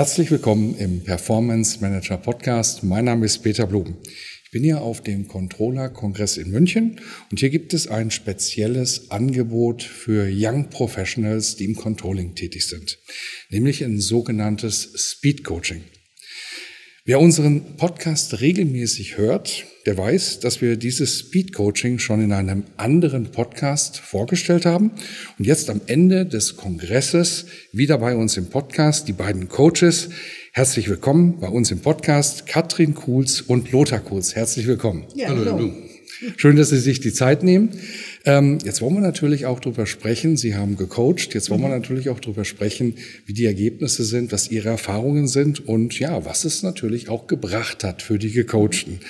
Herzlich willkommen im Performance Manager Podcast. Mein Name ist Peter Blum. Ich bin hier auf dem Controller-Kongress in München und hier gibt es ein spezielles Angebot für Young Professionals, die im Controlling tätig sind, nämlich ein sogenanntes Speed Coaching. Wer unseren Podcast regelmäßig hört, der weiß, dass wir dieses Speed Coaching schon in einem anderen Podcast vorgestellt haben und jetzt am Ende des Kongresses wieder bei uns im Podcast die beiden Coaches. Herzlich willkommen bei uns im Podcast Katrin Kuhls und Lothar Kuhls. Herzlich willkommen. Ja, hallo. hallo. Schön, dass Sie sich die Zeit nehmen. Ähm, jetzt wollen wir natürlich auch darüber sprechen. Sie haben gecoacht. Jetzt wollen wir mhm. natürlich auch darüber sprechen, wie die Ergebnisse sind, was Ihre Erfahrungen sind und ja, was es natürlich auch gebracht hat für die Gecoachten.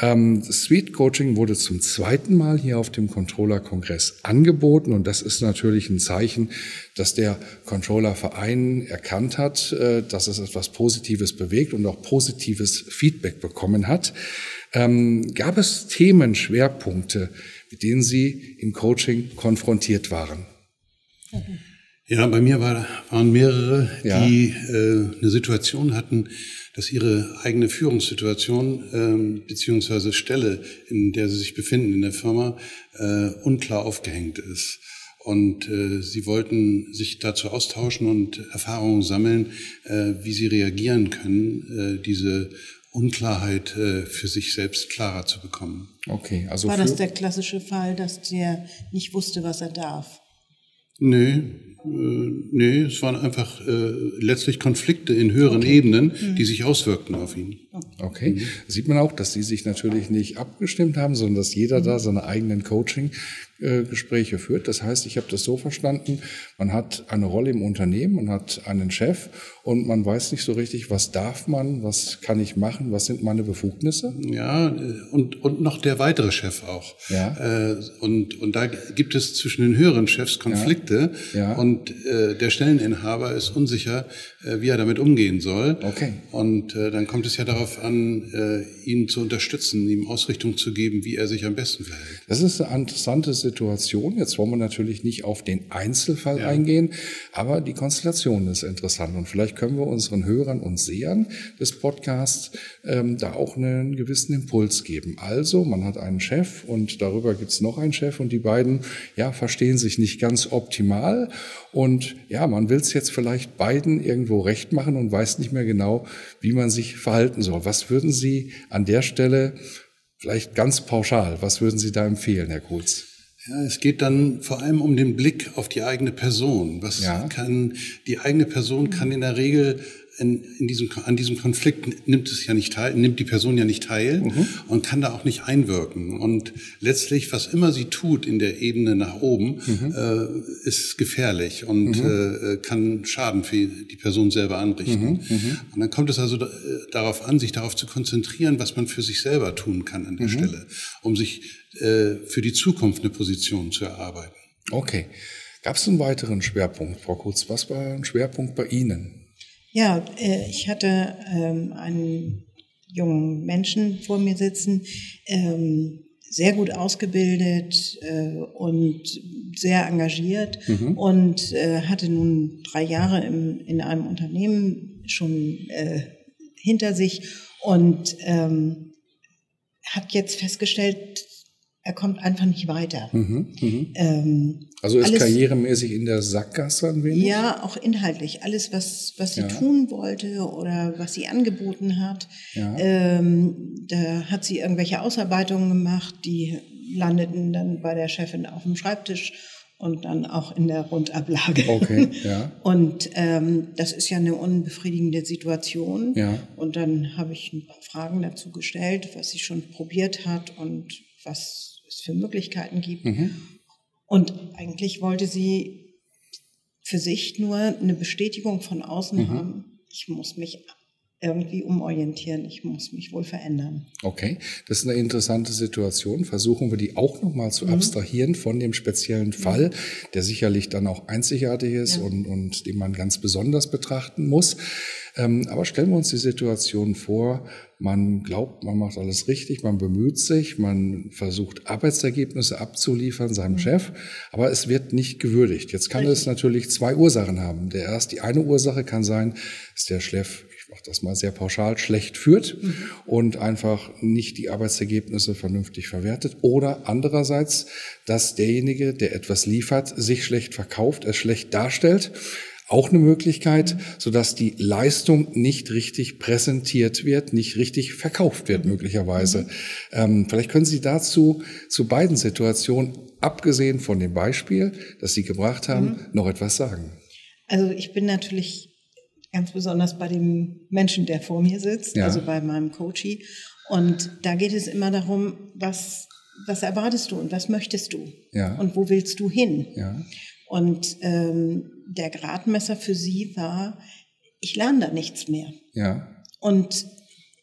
Ähm, Sweet Coaching wurde zum zweiten Mal hier auf dem Controller-Kongress angeboten und das ist natürlich ein Zeichen, dass der Controller-Verein erkannt hat, äh, dass es etwas Positives bewegt und auch positives Feedback bekommen hat. Ähm, gab es Themenschwerpunkte, mit denen Sie im Coaching konfrontiert waren? Ja, bei mir war, waren mehrere, ja. die äh, eine Situation hatten, dass ihre eigene Führungssituation ähm, beziehungsweise Stelle, in der sie sich befinden in der Firma, äh, unklar aufgehängt ist. Und äh, sie wollten sich dazu austauschen und Erfahrungen sammeln, äh, wie sie reagieren können, äh, diese Unklarheit äh, für sich selbst klarer zu bekommen. Okay, also war das der klassische Fall, dass der nicht wusste, was er darf? Nö, äh, nee, es waren einfach äh, letztlich Konflikte in höheren okay. Ebenen, mhm. die sich auswirkten auf ihn. Okay. Mhm. Sieht man auch, dass Sie sich natürlich nicht abgestimmt haben, sondern dass jeder mhm. da seine eigenen Coaching äh, führt. Das heißt, ich habe das so verstanden, man hat eine Rolle im Unternehmen, man hat einen Chef und man weiß nicht so richtig, was darf man, was kann ich machen, was sind meine Befugnisse? Ja, und, und noch der weitere Chef auch. Ja. Äh, und, und da gibt es zwischen den höheren Chefs Konflikte ja. Ja. und äh, der Stelleninhaber ist unsicher, wie er damit umgehen soll. Okay. Und dann kommt es ja darauf an, ihn zu unterstützen, ihm Ausrichtung zu geben, wie er sich am besten verhält. Das ist eine interessante Situation Situation. Jetzt wollen wir natürlich nicht auf den Einzelfall ja. eingehen, aber die Konstellation ist interessant und vielleicht können wir unseren Hörern und Sehern des Podcasts ähm, da auch einen gewissen Impuls geben. Also, man hat einen Chef und darüber gibt es noch einen Chef und die beiden, ja, verstehen sich nicht ganz optimal und ja, man will es jetzt vielleicht beiden irgendwo recht machen und weiß nicht mehr genau, wie man sich verhalten soll. Was würden Sie an der Stelle Vielleicht ganz pauschal, was würden Sie da empfehlen, Herr Kulz? Ja, es geht dann vor allem um den Blick auf die eigene Person. Was ja. kann, die eigene Person kann in der Regel in, in diesem, an diesem Konflikt nimmt es ja nicht teil, nimmt die Person ja nicht teil mhm. und kann da auch nicht einwirken. Und letztlich, was immer sie tut in der Ebene nach oben, mhm. äh, ist gefährlich und mhm. äh, kann Schaden für die Person selber anrichten. Mhm. Mhm. Und dann kommt es also da, äh, darauf an, sich darauf zu konzentrieren, was man für sich selber tun kann an der mhm. Stelle, um sich äh, für die Zukunft eine Position zu erarbeiten. Okay. Gab es einen weiteren Schwerpunkt, Frau Kurz? Was war ein Schwerpunkt bei Ihnen? Ja, äh, ich hatte ähm, einen jungen Menschen vor mir sitzen, ähm, sehr gut ausgebildet äh, und sehr engagiert mhm. und äh, hatte nun drei Jahre in einem Unternehmen schon hinter sich und ähm, hat jetzt festgestellt, er kommt einfach nicht weiter. Mhm, mh. Also ist alles, karrieremäßig in der Sackgasse ein wenig? Ja, auch inhaltlich. Alles, was, was sie ja. tun wollte oder was sie angeboten hat. Ja. Ähm, da hat sie irgendwelche Ausarbeitungen gemacht, die landeten dann bei der Chefin auf dem Schreibtisch und dann auch in der Rundablage. Okay, ja. Und ähm, das ist ja eine unbefriedigende Situation. Ja. Und dann habe ich ein paar Fragen dazu gestellt, was sie schon probiert hat und was es für Möglichkeiten gibt. Mhm. Und eigentlich wollte sie für sich nur eine Bestätigung von außen mhm. haben. Ich muss mich irgendwie umorientieren. Ich muss mich wohl verändern. Okay, das ist eine interessante Situation. Versuchen wir die auch nochmal zu mhm. abstrahieren von dem speziellen Fall, der sicherlich dann auch einzigartig ist ja. und, und den man ganz besonders betrachten muss. Ähm, aber stellen wir uns die Situation vor, man glaubt, man macht alles richtig, man bemüht sich, man versucht Arbeitsergebnisse abzuliefern seinem mhm. Chef, aber es wird nicht gewürdigt. Jetzt kann richtig. es natürlich zwei Ursachen haben. Der erst, die eine Ursache kann sein, dass der Chef mache das mal sehr pauschal, schlecht führt mhm. und einfach nicht die Arbeitsergebnisse vernünftig verwertet. Oder andererseits, dass derjenige, der etwas liefert, sich schlecht verkauft, es schlecht darstellt. Auch eine Möglichkeit, mhm. sodass die Leistung nicht richtig präsentiert wird, nicht richtig verkauft wird, mhm. möglicherweise. Ähm, vielleicht können Sie dazu, zu beiden Situationen, abgesehen von dem Beispiel, das Sie gebracht haben, mhm. noch etwas sagen. Also ich bin natürlich ganz besonders bei dem Menschen, der vor mir sitzt, ja. also bei meinem Coachie. Und da geht es immer darum, was, was erwartest du und was möchtest du? Ja. Und wo willst du hin? Ja. Und ähm, der Gradmesser für sie war, ich lerne da nichts mehr. Ja. Und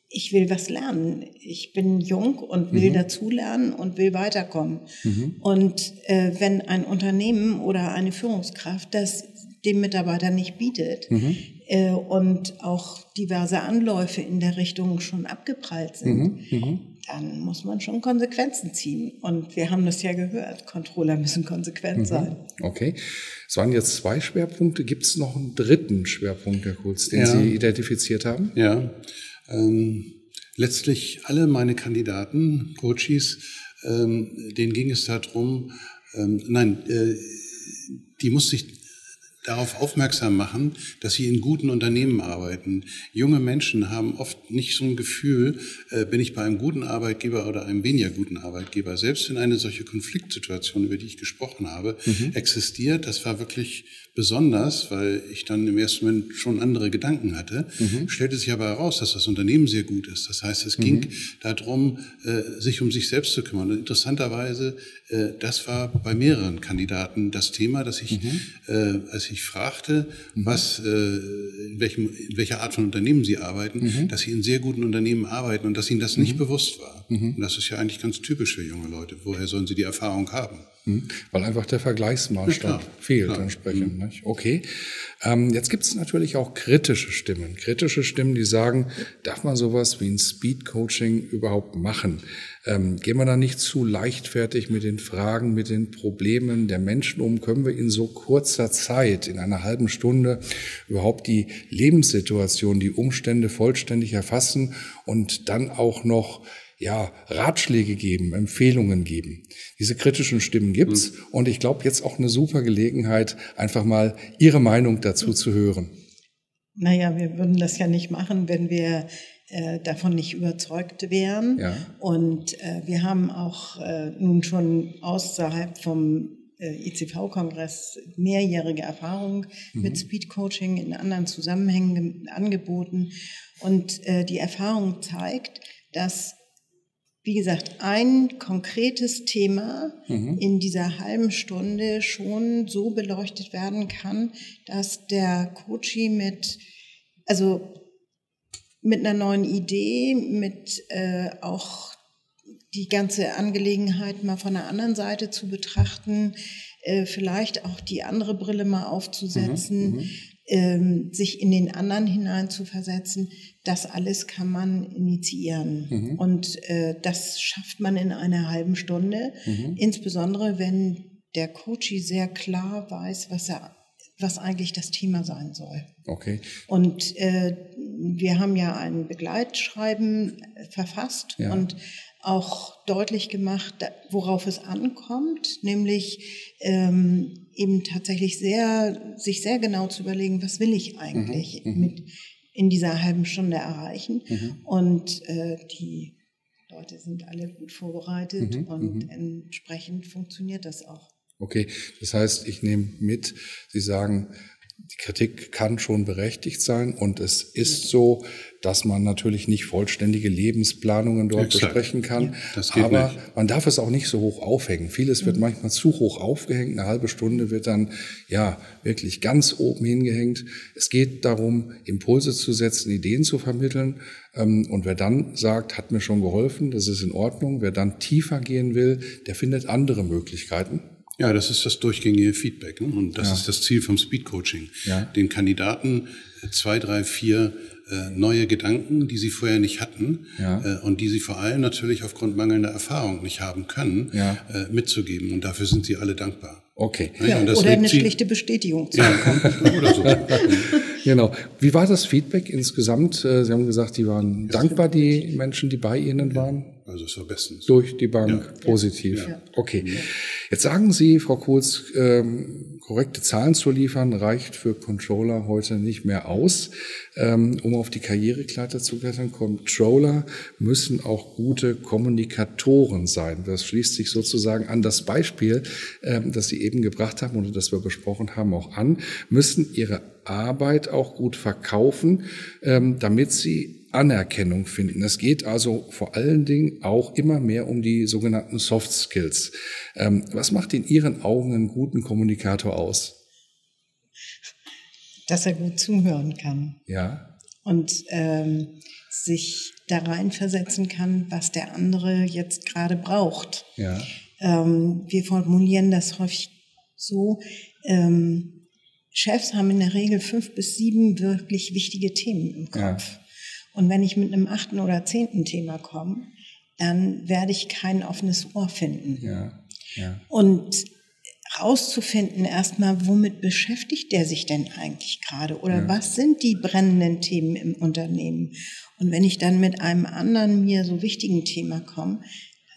ich will was lernen. Ich bin jung und will mhm. dazulernen und will weiterkommen. Mhm. Und äh, wenn ein Unternehmen oder eine Führungskraft das dem Mitarbeiter nicht bietet, mhm äh, und auch diverse Anläufe in der Richtung schon abgeprallt sind, mhm, mhm, dann muss man schon Konsequenzen ziehen. Und wir haben das ja gehört, Controller müssen konsequent mhm. sein. Okay. Es waren jetzt zwei Schwerpunkte. Gibt es noch einen dritten Schwerpunkt, Herr Kurz, den ja. Sie identifiziert haben? Ja. Ähm, letztlich alle meine Kandidaten, Coaches, ähm, denen ging es darum, ähm, nein, äh, die musste ich darauf aufmerksam machen, dass sie in guten Unternehmen arbeiten. Junge Menschen haben oft nicht so ein Gefühl, äh, bin ich bei einem guten Arbeitgeber oder einem weniger guten Arbeitgeber. Selbst wenn eine solche Konfliktsituation, über die ich gesprochen habe, mhm. existiert, das war wirklich besonders, weil ich dann im ersten Moment schon andere Gedanken hatte, mhm. stellte sich aber heraus, dass das Unternehmen sehr gut ist. Das heißt, es mhm. ging darum, äh, sich um sich selbst zu kümmern. Und interessanterweise, äh, das war bei mehreren Kandidaten das Thema, dass ich, mhm. äh, als ich fragte, mhm. was, in, welchem, in welcher Art von Unternehmen sie arbeiten, mhm. dass sie in sehr guten Unternehmen arbeiten und dass ihnen das nicht mhm. bewusst war. Und das ist ja eigentlich ganz typisch für junge Leute. Woher sollen sie die Erfahrung haben? Weil einfach der Vergleichsmaßstab ja, fehlt klar. entsprechend. Mhm. Nicht? Okay. Ähm, jetzt gibt es natürlich auch kritische Stimmen. Kritische Stimmen, die sagen, darf man sowas wie ein Speed-Coaching überhaupt machen? Ähm, gehen wir da nicht zu leichtfertig mit den Fragen, mit den Problemen der Menschen um? Können wir in so kurzer Zeit, in einer halben Stunde, überhaupt die Lebenssituation, die Umstände vollständig erfassen und dann auch noch ja, Ratschläge geben, Empfehlungen geben. Diese kritischen Stimmen gibt's mhm. und ich glaube jetzt auch eine super Gelegenheit, einfach mal Ihre Meinung dazu zu hören. Naja, wir würden das ja nicht machen, wenn wir äh, davon nicht überzeugt wären. Ja. Und äh, wir haben auch äh, nun schon außerhalb vom äh, ICV-Kongress mehrjährige Erfahrung mhm. mit Speed-Coaching in anderen Zusammenhängen angeboten. Und äh, die Erfahrung zeigt, dass wie gesagt, ein konkretes Thema mhm. in dieser halben Stunde schon so beleuchtet werden kann, dass der Coachie mit, also mit einer neuen Idee, mit äh, auch die ganze Angelegenheit mal von der anderen Seite zu betrachten, äh, vielleicht auch die andere Brille mal aufzusetzen, mhm. Ähm, sich in den anderen hineinzuversetzen, das alles kann man initiieren. Mhm. Und äh, das schafft man in einer halben Stunde, mhm. insbesondere wenn der Coachie sehr klar weiß, was er was eigentlich das Thema sein soll. Okay. Und äh, wir haben ja ein Begleitschreiben verfasst ja. und auch deutlich gemacht, worauf es ankommt, nämlich ähm, eben tatsächlich sehr, sich sehr genau zu überlegen, was will ich eigentlich mhm, mhm. mit in dieser halben Stunde erreichen. Mhm. Und äh, die Leute sind alle gut vorbereitet mhm, und mhm. entsprechend funktioniert das auch. Okay, das heißt, ich nehme mit, Sie sagen, die Kritik kann schon berechtigt sein und es ist so, dass man natürlich nicht vollständige Lebensplanungen dort Exakt. besprechen kann. Ja, aber nicht. man darf es auch nicht so hoch aufhängen. Vieles wird mhm. manchmal zu hoch aufgehängt. Eine halbe Stunde wird dann ja wirklich ganz oben hingehängt. Es geht darum, Impulse zu setzen, Ideen zu vermitteln. Ähm, und wer dann sagt, hat mir schon geholfen, das ist in Ordnung. Wer dann tiefer gehen will, der findet andere Möglichkeiten. Ja, das ist das durchgängige Feedback. Ne? Und das ja. ist das Ziel vom Speed Coaching. Ja. Den Kandidaten zwei, drei, vier äh, neue Gedanken, die sie vorher nicht hatten ja. äh, und die sie vor allem natürlich aufgrund mangelnder Erfahrung nicht haben können, ja. äh, mitzugeben. Und dafür sind sie alle dankbar. Okay. Ja, oder eine schlichte Bestätigung zu bekommen. Ja, oder so. genau. Wie war das Feedback insgesamt? Äh, sie haben gesagt, die waren dankbar, die Menschen, die bei Ihnen waren. Also es war bestens. Durch die Bank ja. positiv. Ja. Okay. Jetzt sagen Sie, Frau Kohls, ähm, korrekte Zahlen zu liefern, reicht für Controller heute nicht mehr aus. Ähm, um auf die Karrierekleiter zu klettern, Controller müssen auch gute Kommunikatoren sein. Das schließt sich sozusagen an das Beispiel, ähm, das Sie eben gebracht haben oder das wir besprochen haben, auch an, müssen ihre Arbeit auch gut verkaufen, ähm, damit sie Anerkennung finden. Es geht also vor allen Dingen auch immer mehr um die sogenannten Soft Skills. Ähm, was macht in Ihren Augen einen guten Kommunikator aus? Dass er gut zuhören kann. Ja. Und ähm, sich da reinversetzen kann, was der andere jetzt gerade braucht. Ja. Ähm, wir formulieren das häufig so, ähm, Chefs haben in der Regel fünf bis sieben wirklich wichtige Themen im Kopf. Ja. Und wenn ich mit einem achten oder zehnten Thema komme, dann werde ich kein offenes Ohr finden. Ja, ja. Und rauszufinden erstmal, womit beschäftigt der sich denn eigentlich gerade oder ja. was sind die brennenden Themen im Unternehmen? Und wenn ich dann mit einem anderen mir so wichtigen Thema komme,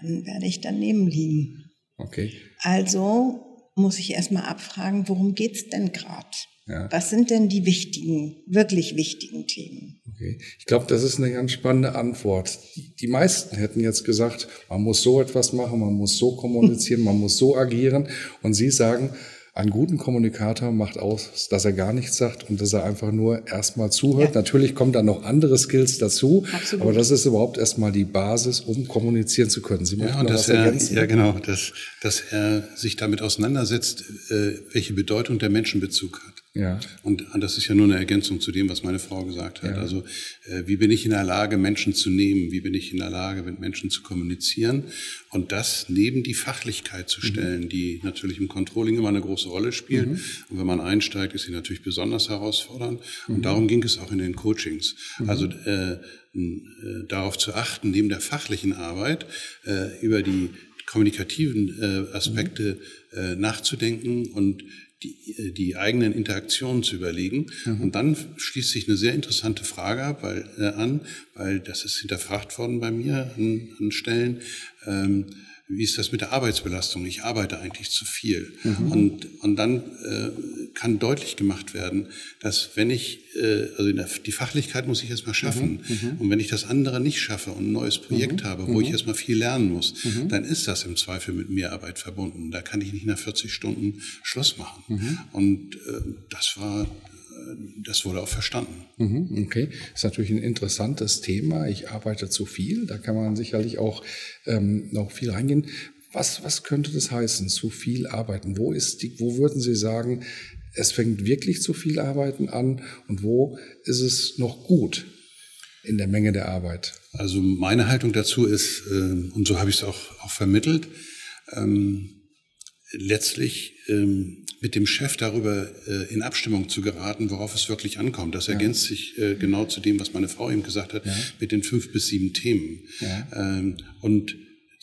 dann werde ich daneben liegen. Okay. Also muss ich erstmal abfragen, worum geht's denn gerade? Ja. Was sind denn die wichtigen, wirklich wichtigen Themen? Okay. Ich glaube, das ist eine ganz spannende Antwort. Die, die, meisten hätten jetzt gesagt, man muss so etwas machen, man muss so kommunizieren, man muss so agieren. Und Sie sagen, einen guten Kommunikator macht aus, dass er gar nichts sagt und dass er einfach nur erstmal zuhört. Ja. Natürlich kommen dann noch andere Skills dazu, Absolut. aber das ist überhaupt erstmal die Basis, um kommunizieren zu können. Sie ja, und dass er, ja genau, dass, dass er sich damit auseinandersetzt, äh, welche Bedeutung der Menschenbezug hat. Ja. Und das ist ja nur eine Ergänzung zu dem, was meine Frau gesagt hat. Ja. Also äh, wie bin ich in der Lage, Menschen zu nehmen? Wie bin ich in der Lage, mit Menschen zu kommunizieren? Und das neben die Fachlichkeit zu mhm. stellen, mhm. die natürlich im Controlling immer eine große Rolle spielt. Mhm. Und wenn man einsteigt, ist sie natürlich besonders herausfordernd. Mhm. Und darum ging es auch in den Coachings. Mhm. Also äh, äh, darauf zu achten, neben der fachlichen Arbeit äh, über die kommunikativen äh, Aspekte mhm. äh, nachzudenken und die, äh, die eigenen Interaktionen zu überlegen. Mhm. Und dann schließt sich eine sehr interessante Frage ab, weil, äh, an, weil das ist hinterfragt worden bei mir an, an Stellen. Ähm, wie ist das mit der Arbeitsbelastung? Ich arbeite eigentlich zu viel. Mhm. Und, und dann äh, kann deutlich gemacht werden, dass wenn ich, äh, also die Fachlichkeit muss ich erstmal schaffen. Mhm. mhm. Und wenn ich das andere nicht schaffe und ein neues Projekt mhm. habe, wo ich mhm. erstmal viel lernen muss, mhm. dann ist das im Zweifel mit Mehrarbeit verbunden. Da kann ich nicht nach 40 Stunden Schluss machen. Und äh, das war das wurde auch verstanden. Okay, das ist natürlich ein interessantes Thema. Ich arbeite zu viel. Da kann man sicherlich auch ähm, noch viel reingehen. Was, was könnte das heißen, zu viel arbeiten? Wo ist die, wo würden Sie sagen, es fängt wirklich zu viel Arbeiten an und wo ist es noch gut in der Menge der Arbeit? Also meine Haltung dazu ist, äh, und so habe ich es auch, auch vermittelt, ähm, letztlich ähm, mit dem Chef darüber äh, in Abstimmung zu geraten, worauf es wirklich ankommt. Das ergänzt sich äh, genau zu dem, was meine Frau eben gesagt hat, ja. mit den fünf bis sieben Themen. Ja. Ähm, und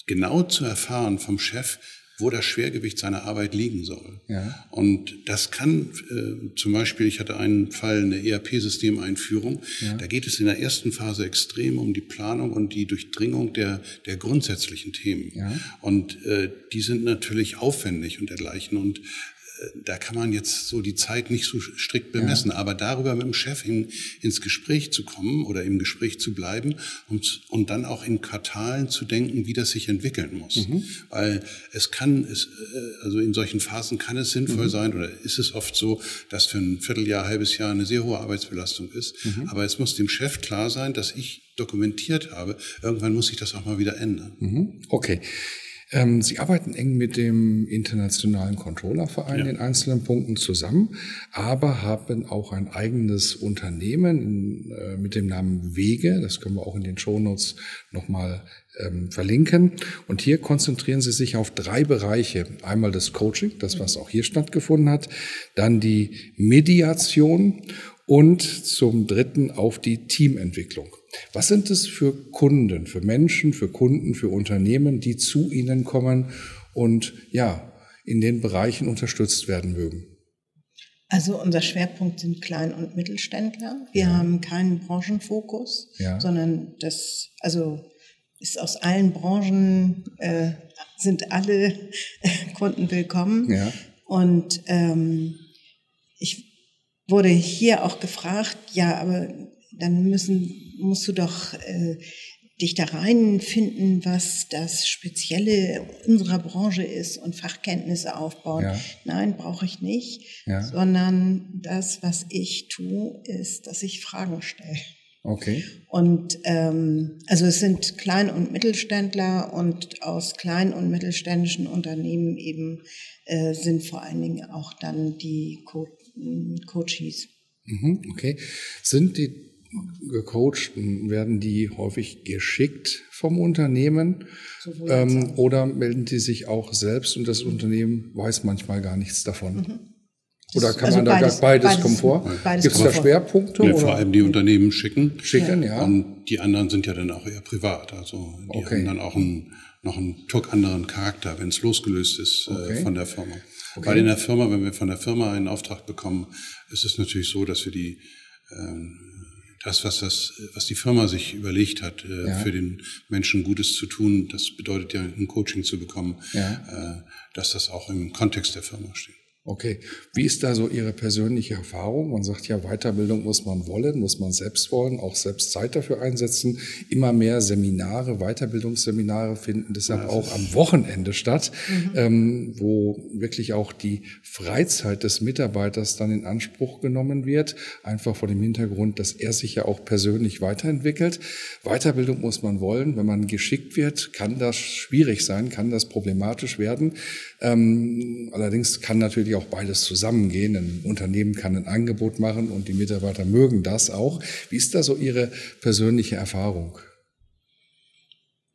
genau zu erfahren vom Chef, wo das Schwergewicht seiner Arbeit liegen soll. Ja. Und das kann äh, zum Beispiel, ich hatte einen Fall, eine ERP-Systemeinführung, ja. da geht es in der ersten Phase extrem um die Planung und die Durchdringung der, der grundsätzlichen Themen. Ja. Und äh, die sind natürlich aufwendig und dergleichen. Und da kann man jetzt so die Zeit nicht so strikt bemessen, ja. aber darüber mit dem Chef in, ins Gespräch zu kommen oder im Gespräch zu bleiben und, und dann auch in Quartalen zu denken, wie das sich entwickeln muss. Mhm. Weil es kann, es, äh, also in solchen Phasen kann es sinnvoll mhm. sein oder ist es oft so, dass für ein Vierteljahr, halbes Jahr eine sehr hohe Arbeitsbelastung ist. Mhm. Aber es muss dem Chef klar sein, dass ich dokumentiert habe. Irgendwann muss sich das auch mal wieder ändern. Mhm. Okay. Ähm, Sie arbeiten eng mit dem Internationalen Controllerverein ja. in einzelnen Punkten zusammen, aber haben auch ein eigenes Unternehmen äh, mit dem Namen Wege. Das können wir auch in den Shownotes nochmal ähm, verlinken. Und hier konzentrieren Sie sich auf drei Bereiche. Einmal das Coaching, das was auch hier stattgefunden hat, dann die Mediation und zum dritten auf die Teamentwicklung. Was sind es für Kunden, für Menschen, für Kunden, für Unternehmen, die zu Ihnen kommen und ja, in den Bereichen unterstützt werden mögen? Also unser Schwerpunkt sind Klein- und Mittelständler. Wir ja. haben keinen Branchenfokus, ja. sondern das, also ist aus allen Branchen äh, sind alle Kunden willkommen. Ja. Und ähm, ich wurde hier auch gefragt, ja, aber dann müssen, musst du doch äh, dich da reinfinden, was das Spezielle unserer Branche ist und Fachkenntnisse aufbauen. Ja. Nein, brauche ich nicht, ja. sondern das, was ich tue, ist, dass ich Fragen stelle. Okay. Und ähm, also es sind Klein- und Mittelständler und aus kleinen und mittelständischen Unternehmen eben äh, sind vor allen Dingen auch dann die Co Coaches. Mhm, okay. Sind die gecoachten, werden die häufig geschickt vom Unternehmen ähm, oder melden die sich auch selbst und das Unternehmen weiß manchmal gar nichts davon? Mhm. Oder kann also man da beides, beides, beides kommen vor? Gibt es da Schwerpunkte? Ja, vor allem die Unternehmen schicken. Schicken, ja. Und die anderen sind ja dann auch eher privat. Also die okay. haben dann auch einen, noch einen Tuck anderen Charakter, wenn es losgelöst ist äh, okay. äh, von der Firma. Okay. Weil in der Firma, wenn wir von der Firma einen Auftrag bekommen, ist es natürlich so, dass wir die ähm, das, was das, was die Firma sich überlegt hat, äh, ja. für den Menschen Gutes zu tun, das bedeutet ja ein Coaching zu bekommen, ja. äh, dass das auch im Kontext der Firma steht. Okay. Wie ist da so Ihre persönliche Erfahrung? Man sagt ja, Weiterbildung muss man wollen, muss man selbst wollen, auch selbst Zeit dafür einsetzen. Immer mehr Seminare, Weiterbildungsseminare finden deshalb ja, auch am Wochenende statt, mhm. ähm, wo wirklich auch die Freizeit des Mitarbeiters dann in Anspruch genommen wird. Einfach vor dem Hintergrund, dass er sich ja auch persönlich weiterentwickelt. Weiterbildung muss man wollen. Wenn man geschickt wird, kann das schwierig sein, kann das problematisch werden. Ähm, allerdings kann natürlich auch beides zusammengehen. Ein Unternehmen kann ein Angebot machen und die Mitarbeiter mögen das auch. Wie ist da so Ihre persönliche Erfahrung?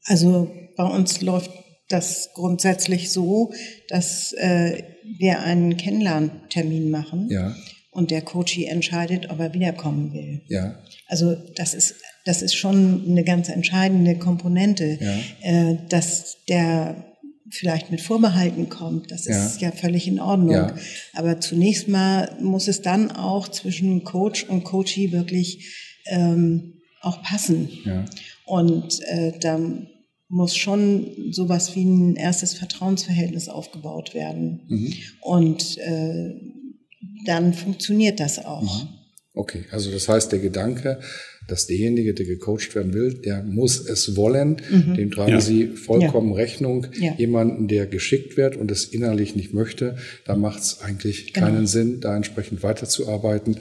Also bei uns läuft das grundsätzlich so, dass äh, wir einen Kennenlerntermin machen. Ja. Und der Coachie entscheidet, ob er wiederkommen will. Ja. Also das ist das ist schon eine ganz entscheidende Komponente, ja. äh, dass der vielleicht mit Vorbehalten kommt, das ist ja, ja völlig in Ordnung. Ja. Aber zunächst mal muss es dann auch zwischen Coach und Coachee wirklich ähm, auch passen. Ja. Und äh, da muss schon sowas wie ein erstes Vertrauensverhältnis aufgebaut werden. Mhm. Und äh, dann funktioniert das auch. Mhm. Okay, also das heißt, der Gedanke, dass derjenige, der gecoacht werden will, der muss es wollen. Mhm. Dem tragen ja. Sie vollkommen ja. Rechnung. Ja. Jemanden, der geschickt wird und es innerlich nicht möchte, da macht es eigentlich genau. keinen Sinn, da entsprechend weiterzuarbeiten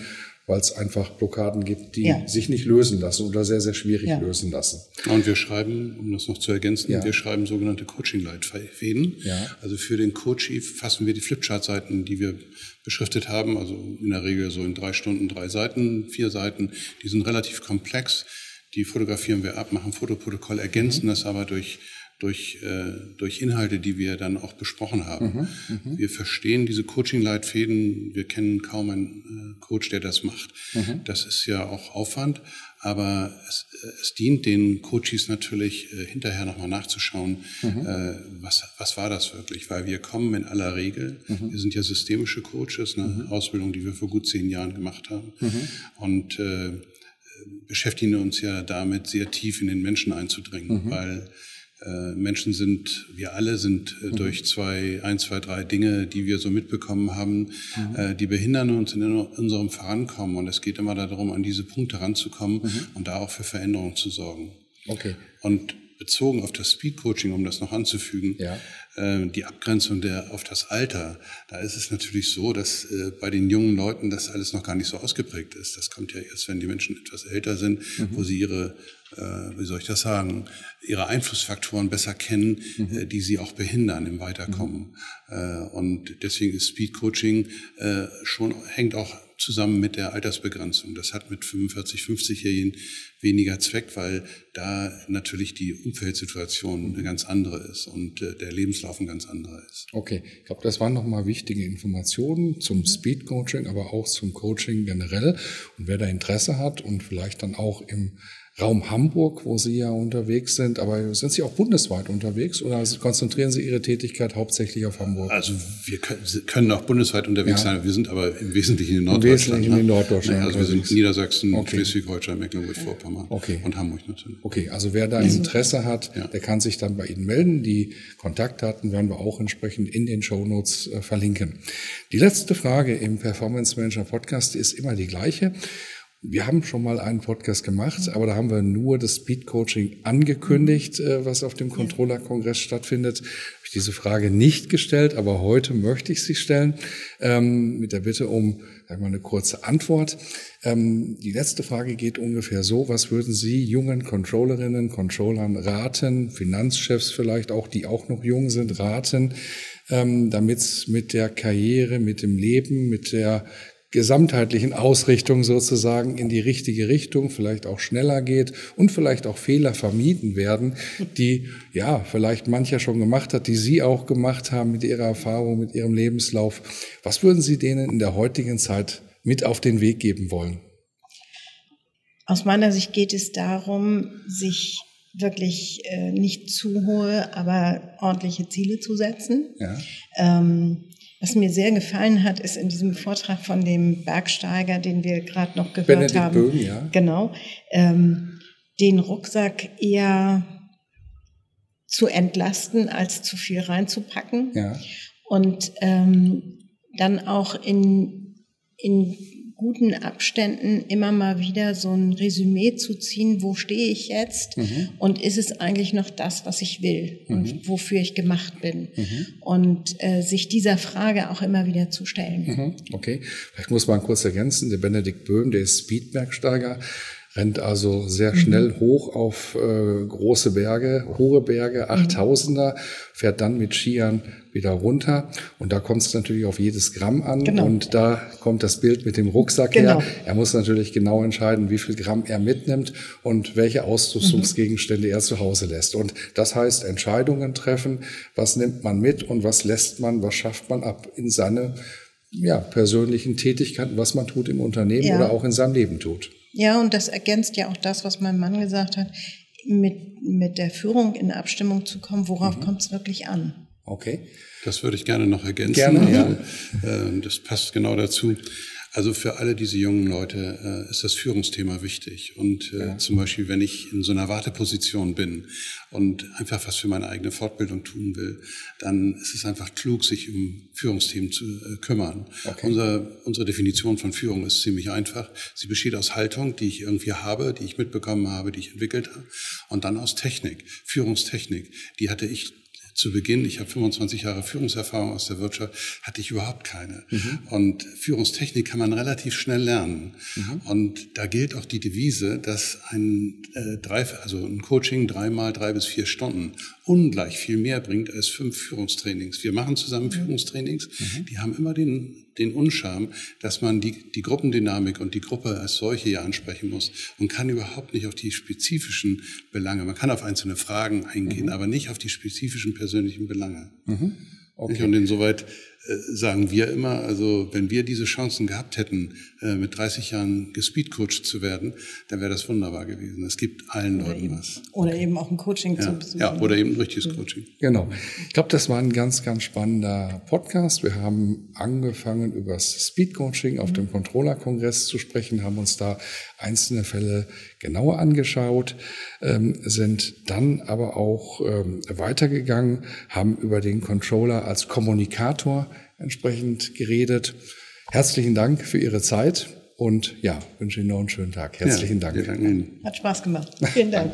weil es einfach Blockaden gibt, die ja. sich nicht lösen lassen oder sehr, sehr schwierig ja. lösen lassen. Und wir schreiben, um das noch zu ergänzen, ja. wir schreiben sogenannte Coaching-Leitfäden. Also für den Coachie fassen wir die Flipchart-Seiten, die wir beschriftet haben, also in der Regel so in drei Stunden drei Seiten, vier Seiten, die sind relativ komplex. Die fotografieren wir ab, machen Fotoprotokoll, ergänzen mhm. das aber durch durch, äh, durch Inhalte, die wir dann auch besprochen haben. Mhm, mh. Wir verstehen diese Coaching-Leitfäden. Wir kennen kaum einen äh, Coach, der das macht. Mhm. Das ist ja auch Aufwand, aber es, äh, es dient den Coaches natürlich äh, hinterher nochmal nachzuschauen, mhm. äh, was, was war das wirklich, weil wir kommen in aller Regel, mhm. wir sind ja systemische Coaches, eine mhm. Ausbildung, die wir vor gut zehn Jahren gemacht haben mhm. und äh, beschäftigen uns ja damit, sehr tief in den Menschen einzudringen, weil Menschen sind, wir alle sind äh, mhm. durch zwei, ein, zwei, drei Dinge, die wir so mitbekommen haben, mhm. äh, die behindern uns in unserem Vorankommen. Und es geht immer darum, an diese Punkte ranzukommen mhm. und da auch für Veränderungen zu sorgen. Okay. Und bezogen auf das Speed Coaching, um das noch anzufügen, ja. Äh, die Abgrenzung der, auf das Alter, da ist es natürlich so, dass äh, bei den jungen Leuten das alles noch gar nicht so ausgeprägt ist. Das kommt ja erst, wenn die Menschen etwas älter sind, mhm. wo sie ihre, äh, wie soll ich das sagen, ihre Einflussfaktoren besser kennen, mhm. äh, die sie auch behindern im Weiterkommen. Mhm. Und deswegen ist Speed Coaching schon, hängt auch zusammen mit der Altersbegrenzung. Das hat mit 45, 50-Jährigen weniger Zweck, weil da natürlich die Umfeldsituation eine ganz andere ist und äh, der Lebenslauf ein ganz anderer ist. Okay, ich glaube, das waren nochmal wichtige Informationen zum Speed Coaching, aber auch zum Coaching generell. Und wer da Interesse hat und vielleicht dann auch im Raum Hamburg, wo Sie ja unterwegs sind, aber sind Sie auch bundesweit unterwegs oder konzentrieren Sie Ihre Tätigkeit hauptsächlich auf Hamburg? Also wir können, auch bundesweit unterwegs ja. sein, wir sind aber im Wesentlichen in Norddeutschland. Im Wesentlichen ne? in Norddeutschland. also wir sind Niedersachsen, okay. Schleswig-Holstein, Mecklenburg-Vorpommern okay. und Hamburg natürlich. Okay, also wer da Interesse hat, ja. der kann sich dann bei Ihnen melden. Die Kontaktdaten werden wir auch entsprechend in den Shownotes äh, verlinken. Die letzte Frage im Performance Manager Podcast ist immer die gleiche. Wir haben schon mal einen Podcast gemacht, aber da haben wir nur das Speed Coaching angekündigt, äh, was auf dem Controller-Kongress stattfindet. Habe ich diese Frage nicht gestellt, aber heute möchte ich sie stellen, ähm, mit der Bitte um mal, eine kurze Antwort. Ähm, die letzte Frage geht ungefähr so, was würden Sie jungen Controllerinnen, Controllern raten, Finanzchefs vielleicht auch, die auch noch jung sind, raten, ähm, damit es mit der Karriere, mit dem Leben, mit der gesamtheitlichen Ausrichtung sozusagen in die richtige Richtung, vielleicht auch schneller geht und vielleicht auch Fehler vermieden werden, die ja vielleicht mancher schon gemacht hat, die Sie auch gemacht haben mit Ihrer Erfahrung, mit Ihrem Lebenslauf. Was würden Sie denen in der heutigen Zeit mit auf den Weg geben wollen? Aus meiner Sicht geht es darum, sich wirklich äh, nicht zu hohe, aber ordentliche Ziele zu setzen. Ja. Ähm, was mir sehr gefallen hat, ist in diesem Vortrag von dem Bergsteiger, den wir gerade noch gehört Benedikt haben. Böhm, ja. Genau. Ähm, den Rucksack eher zu entlasten, als zu viel reinzupacken. Ja. Und ähm, dann auch in, in guten Abständen immer mal wieder so ein Resümee zu ziehen, wo stehe ich jetzt mhm. und ist es eigentlich noch das, was ich will mhm. und wofür ich gemacht bin mhm. und äh, sich dieser Frage auch immer wieder zu stellen. Mhm. Okay, vielleicht muss man kurz ergänzen, der Benedikt Böhm, der ist Speedbergsteiger, rennt also sehr schnell mhm. hoch auf äh, große Berge, hohe Berge, 8000er, mhm. fährt dann mit Skiern wieder runter. Und da kommt es natürlich auf jedes Gramm an. Genau. Und da kommt das Bild mit dem Rucksack genau. her. Er muss natürlich genau entscheiden, wie viel Gramm er mitnimmt und welche Ausrüstungsgegenstände mhm. er zu Hause lässt. Und das heißt, Entscheidungen treffen, was nimmt man mit und was lässt man, was schafft man ab in seine ja, persönlichen Tätigkeiten, was man tut im Unternehmen ja. oder auch in seinem Leben tut. Ja, und das ergänzt ja auch das, was mein Mann gesagt hat, mit, mit der Führung in Abstimmung zu kommen, worauf mhm. kommt es wirklich an? Okay. Das würde ich gerne noch ergänzen. Gerne, ja. Also, äh, das passt genau dazu. Also für alle diese jungen Leute äh, ist das Führungsthema wichtig. Und äh, ja. zum Beispiel, wenn ich in so einer Warteposition bin und einfach was für meine eigene Fortbildung tun will, dann ist es einfach klug, sich um Führungsthemen zu äh, kümmern. Okay. Unser, unsere Definition von Führung ist ziemlich einfach. Sie besteht aus Haltung, die ich irgendwie habe, die ich mitbekommen habe, die ich entwickelt habe, und dann aus Technik, Führungstechnik. Die hatte ich zu Beginn, ich habe 25 Jahre Führungserfahrung aus der Wirtschaft, hatte ich überhaupt keine. Mhm. Und Führungstechnik kann man relativ schnell lernen. Mhm. Und da gilt auch die Devise, dass ein, äh, drei, also ein Coaching dreimal drei bis vier Stunden ungleich viel mehr bringt als fünf Führungstrainings. Wir machen zusammen mhm. Führungstrainings, mhm. die haben immer den den Unscham, dass man die, die Gruppendynamik und die Gruppe als solche ja ansprechen muss und kann überhaupt nicht auf die spezifischen Belange. Man kann auf einzelne Fragen eingehen, mhm. aber nicht auf die spezifischen persönlichen Belange. Mhm. Okay. Und insoweit sagen wir immer, also wenn wir diese Chancen gehabt hätten, äh, mit 30 Jahren gespeedcoacht zu werden, dann wäre das wunderbar gewesen. Es gibt allen oder Leuten eben, was. Oder eben auch ein Coaching ja, zu besuchen. Ja, oder eben ein richtiges mhm. Coaching. Genau. Ich glaube, das war ein ganz, ganz spannender Podcast. Wir haben angefangen, über das Speedcoaching auf mhm. dem Controller-Kongress zu sprechen, haben uns da einzelne Fälle genauer angeschaut, ähm, sind dann aber auch ähm, weitergegangen, haben über den Controller als Kommunikator entsprechend geredet. Herzlichen Dank für Ihre Zeit und ja, wünsche Ihnen noch einen schönen Tag. Herzlichen ja, Dank. Hat Spaß gemacht. Vielen Dank.